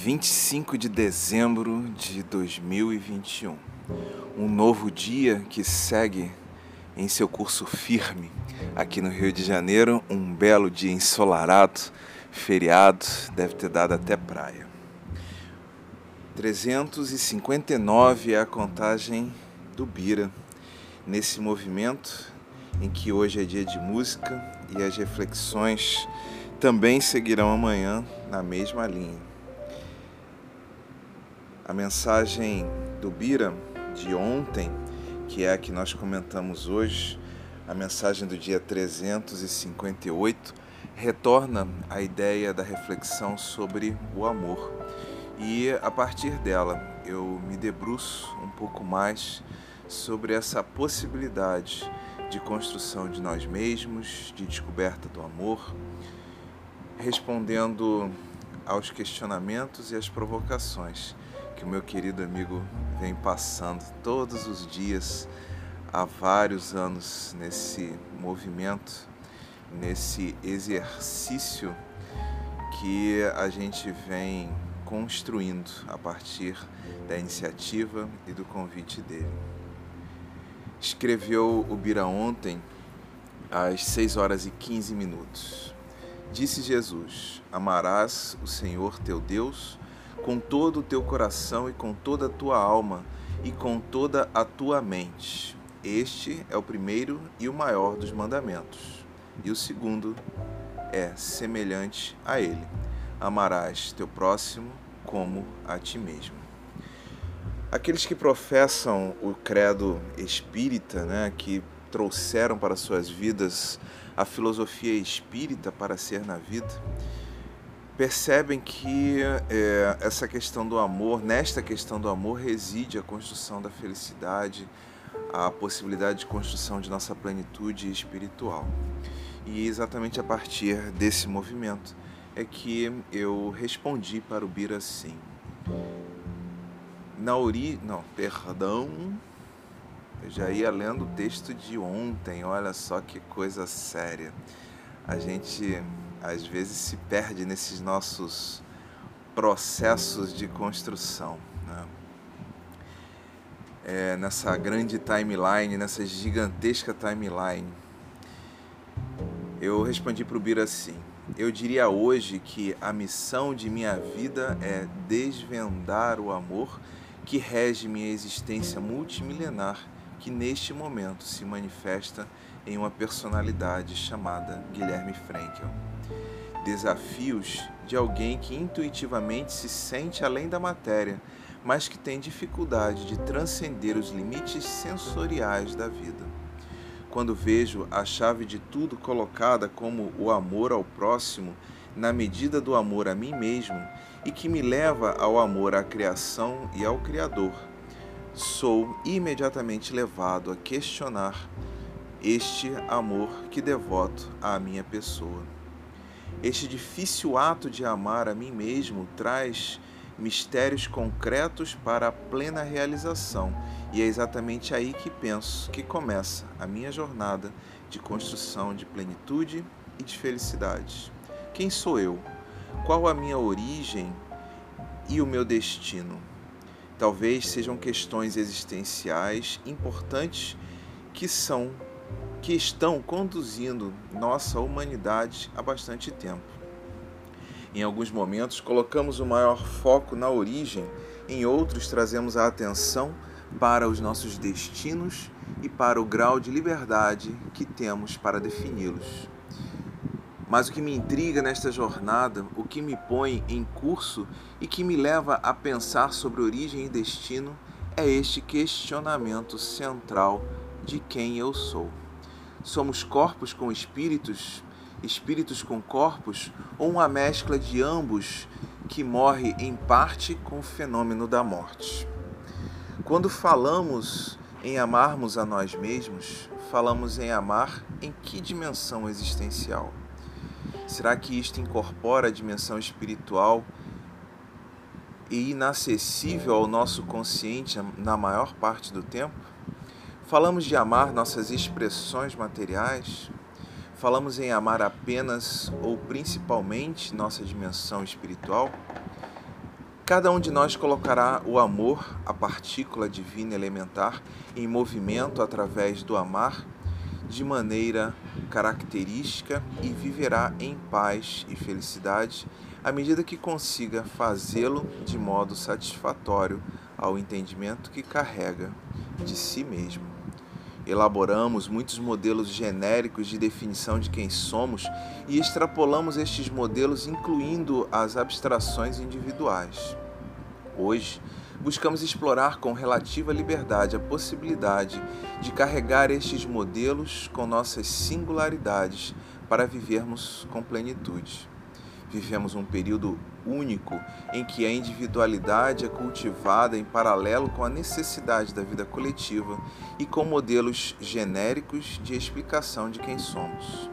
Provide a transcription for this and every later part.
25 de dezembro de 2021. Um novo dia que segue em seu curso firme aqui no Rio de Janeiro. Um belo dia ensolarado, feriado, deve ter dado até praia. 359 é a contagem do Bira nesse movimento em que hoje é dia de música e as reflexões também seguirão amanhã na mesma linha. A mensagem do Bira de ontem, que é a que nós comentamos hoje, a mensagem do dia 358, retorna à ideia da reflexão sobre o amor. E a partir dela eu me debruço um pouco mais sobre essa possibilidade de construção de nós mesmos, de descoberta do amor, respondendo aos questionamentos e às provocações que o meu querido amigo vem passando todos os dias há vários anos nesse movimento, nesse exercício que a gente vem construindo a partir da iniciativa e do convite dele. Escreveu o Bira ontem às 6 horas e 15 minutos. Disse Jesus: Amarás o Senhor teu Deus com todo o teu coração e com toda a tua alma e com toda a tua mente. Este é o primeiro e o maior dos mandamentos. E o segundo é semelhante a ele: amarás teu próximo como a ti mesmo. Aqueles que professam o credo espírita, né, que trouxeram para suas vidas a filosofia espírita para ser na vida, percebem que é, essa questão do amor, nesta questão do amor, reside a construção da felicidade, a possibilidade de construção de nossa plenitude espiritual. E exatamente a partir desse movimento é que eu respondi para o Bira assim. Na ori... não, perdão, eu já ia lendo o texto de ontem, olha só que coisa séria. A gente às vezes se perde nesses nossos processos de construção. Né? É, nessa grande timeline, nessa gigantesca timeline. Eu respondi para o Bira assim: eu diria hoje que a missão de minha vida é desvendar o amor que rege minha existência multimilenar, que neste momento se manifesta em uma personalidade chamada Guilherme Frankel desafios de alguém que intuitivamente se sente além da matéria, mas que tem dificuldade de transcender os limites sensoriais da vida. Quando vejo a chave de tudo colocada como o amor ao próximo, na medida do amor a mim mesmo, e que me leva ao amor à criação e ao Criador, sou imediatamente levado a questionar este amor que devoto à minha pessoa. Este difícil ato de amar a mim mesmo traz mistérios concretos para a plena realização, e é exatamente aí que penso que começa a minha jornada de construção de plenitude e de felicidade. Quem sou eu? Qual a minha origem e o meu destino? Talvez sejam questões existenciais importantes que são que estão conduzindo nossa humanidade há bastante tempo. Em alguns momentos, colocamos o maior foco na origem, em outros, trazemos a atenção para os nossos destinos e para o grau de liberdade que temos para defini-los. Mas o que me intriga nesta jornada, o que me põe em curso e que me leva a pensar sobre origem e destino é este questionamento central de quem eu sou. Somos corpos com espíritos, espíritos com corpos, ou uma mescla de ambos que morre em parte com o fenômeno da morte. Quando falamos em amarmos a nós mesmos, falamos em amar em que dimensão existencial? Será que isto incorpora a dimensão espiritual e inacessível ao nosso consciente na maior parte do tempo? Falamos de amar nossas expressões materiais? Falamos em amar apenas ou principalmente nossa dimensão espiritual? Cada um de nós colocará o amor, a partícula divina elementar, em movimento através do amar de maneira característica e viverá em paz e felicidade à medida que consiga fazê-lo de modo satisfatório ao entendimento que carrega de si mesmo. Elaboramos muitos modelos genéricos de definição de quem somos e extrapolamos estes modelos incluindo as abstrações individuais. Hoje, buscamos explorar com relativa liberdade a possibilidade de carregar estes modelos com nossas singularidades para vivermos com plenitude. Vivemos um período único em que a individualidade é cultivada em paralelo com a necessidade da vida coletiva e com modelos genéricos de explicação de quem somos.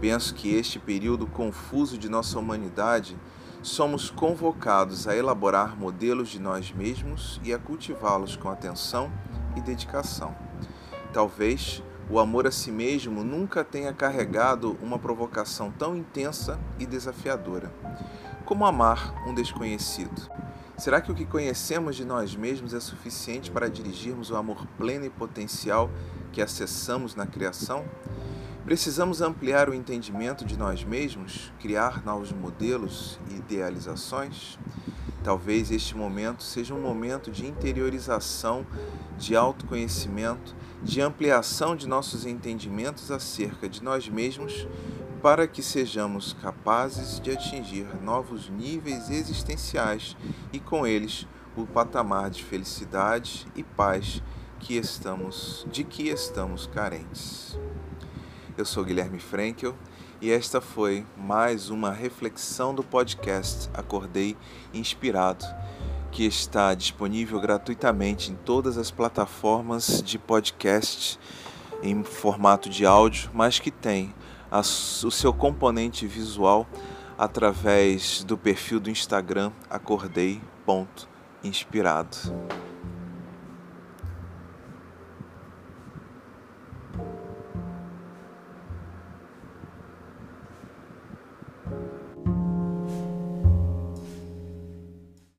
Penso que este período confuso de nossa humanidade somos convocados a elaborar modelos de nós mesmos e a cultivá-los com atenção e dedicação. Talvez o amor a si mesmo nunca tenha carregado uma provocação tão intensa e desafiadora. Como amar um desconhecido? Será que o que conhecemos de nós mesmos é suficiente para dirigirmos o amor pleno e potencial que acessamos na criação? Precisamos ampliar o entendimento de nós mesmos, criar novos modelos e idealizações? Talvez este momento seja um momento de interiorização, de autoconhecimento, de ampliação de nossos entendimentos acerca de nós mesmos, para que sejamos capazes de atingir novos níveis existenciais e com eles o patamar de felicidade e paz que estamos de que estamos carentes. Eu sou Guilherme Frankel e esta foi mais uma reflexão do podcast Acordei Inspirado, que está disponível gratuitamente em todas as plataformas de podcast em formato de áudio, mas que tem a, o seu componente visual através do perfil do Instagram acordei.inspirado.